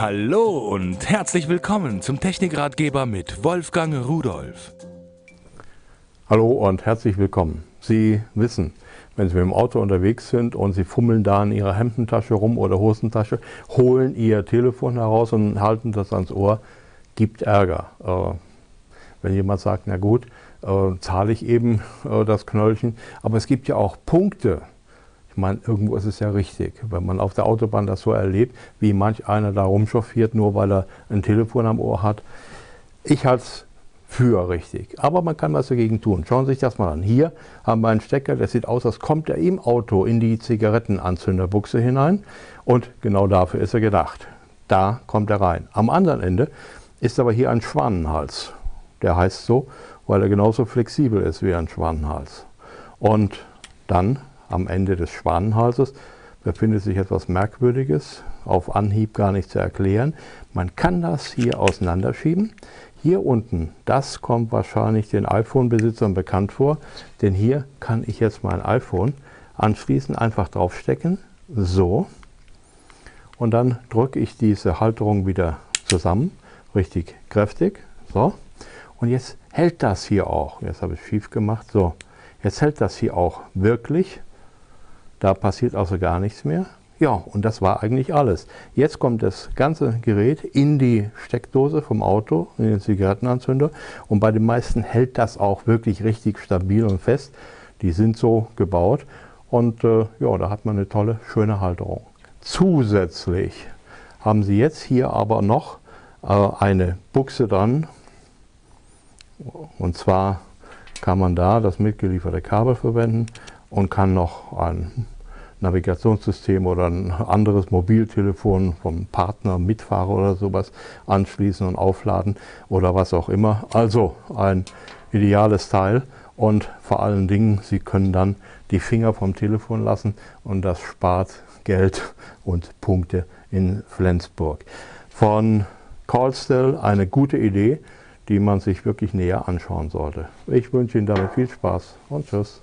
Hallo und herzlich willkommen zum Technikratgeber mit Wolfgang Rudolf. Hallo und herzlich willkommen. Sie wissen, wenn Sie mit dem Auto unterwegs sind und Sie fummeln da in Ihrer Hemdentasche rum oder Hosentasche, holen Ihr Telefon heraus und halten das ans Ohr, gibt Ärger. Äh, wenn jemand sagt, na gut, äh, zahle ich eben äh, das Knöllchen, aber es gibt ja auch Punkte, meine, irgendwo ist es ja richtig, wenn man auf der Autobahn das so erlebt, wie manch einer da rumchauffiert, nur weil er ein Telefon am Ohr hat. Ich halte es für richtig. Aber man kann was dagegen tun. Schauen Sie sich das mal an. Hier haben wir einen Stecker, der sieht aus, als kommt er im Auto in die Zigarettenanzünderbuchse hinein. Und genau dafür ist er gedacht. Da kommt er rein. Am anderen Ende ist aber hier ein Schwanenhals. Der heißt so, weil er genauso flexibel ist wie ein Schwanenhals. Und dann am Ende des Schwanenhalses befindet sich etwas Merkwürdiges, auf Anhieb gar nicht zu erklären. Man kann das hier auseinanderschieben. Hier unten, das kommt wahrscheinlich den iPhone-Besitzern bekannt vor, denn hier kann ich jetzt mein iPhone anschließen, einfach draufstecken, so. Und dann drücke ich diese Halterung wieder zusammen, richtig kräftig, so. Und jetzt hält das hier auch, jetzt habe ich schief gemacht, so. Jetzt hält das hier auch wirklich da passiert also gar nichts mehr. Ja, und das war eigentlich alles. Jetzt kommt das ganze Gerät in die Steckdose vom Auto, in den Zigarettenanzünder. Und bei den meisten hält das auch wirklich richtig stabil und fest. Die sind so gebaut. Und äh, ja, da hat man eine tolle, schöne Halterung. Zusätzlich haben Sie jetzt hier aber noch äh, eine Buchse dran. Und zwar kann man da das mitgelieferte Kabel verwenden und kann noch ein Navigationssystem oder ein anderes Mobiltelefon vom Partner, Mitfahrer oder sowas anschließen und aufladen oder was auch immer. Also ein ideales Teil und vor allen Dingen, Sie können dann die Finger vom Telefon lassen und das spart Geld und Punkte in Flensburg. Von Callstill eine gute Idee, die man sich wirklich näher anschauen sollte. Ich wünsche Ihnen damit viel Spaß und Tschüss.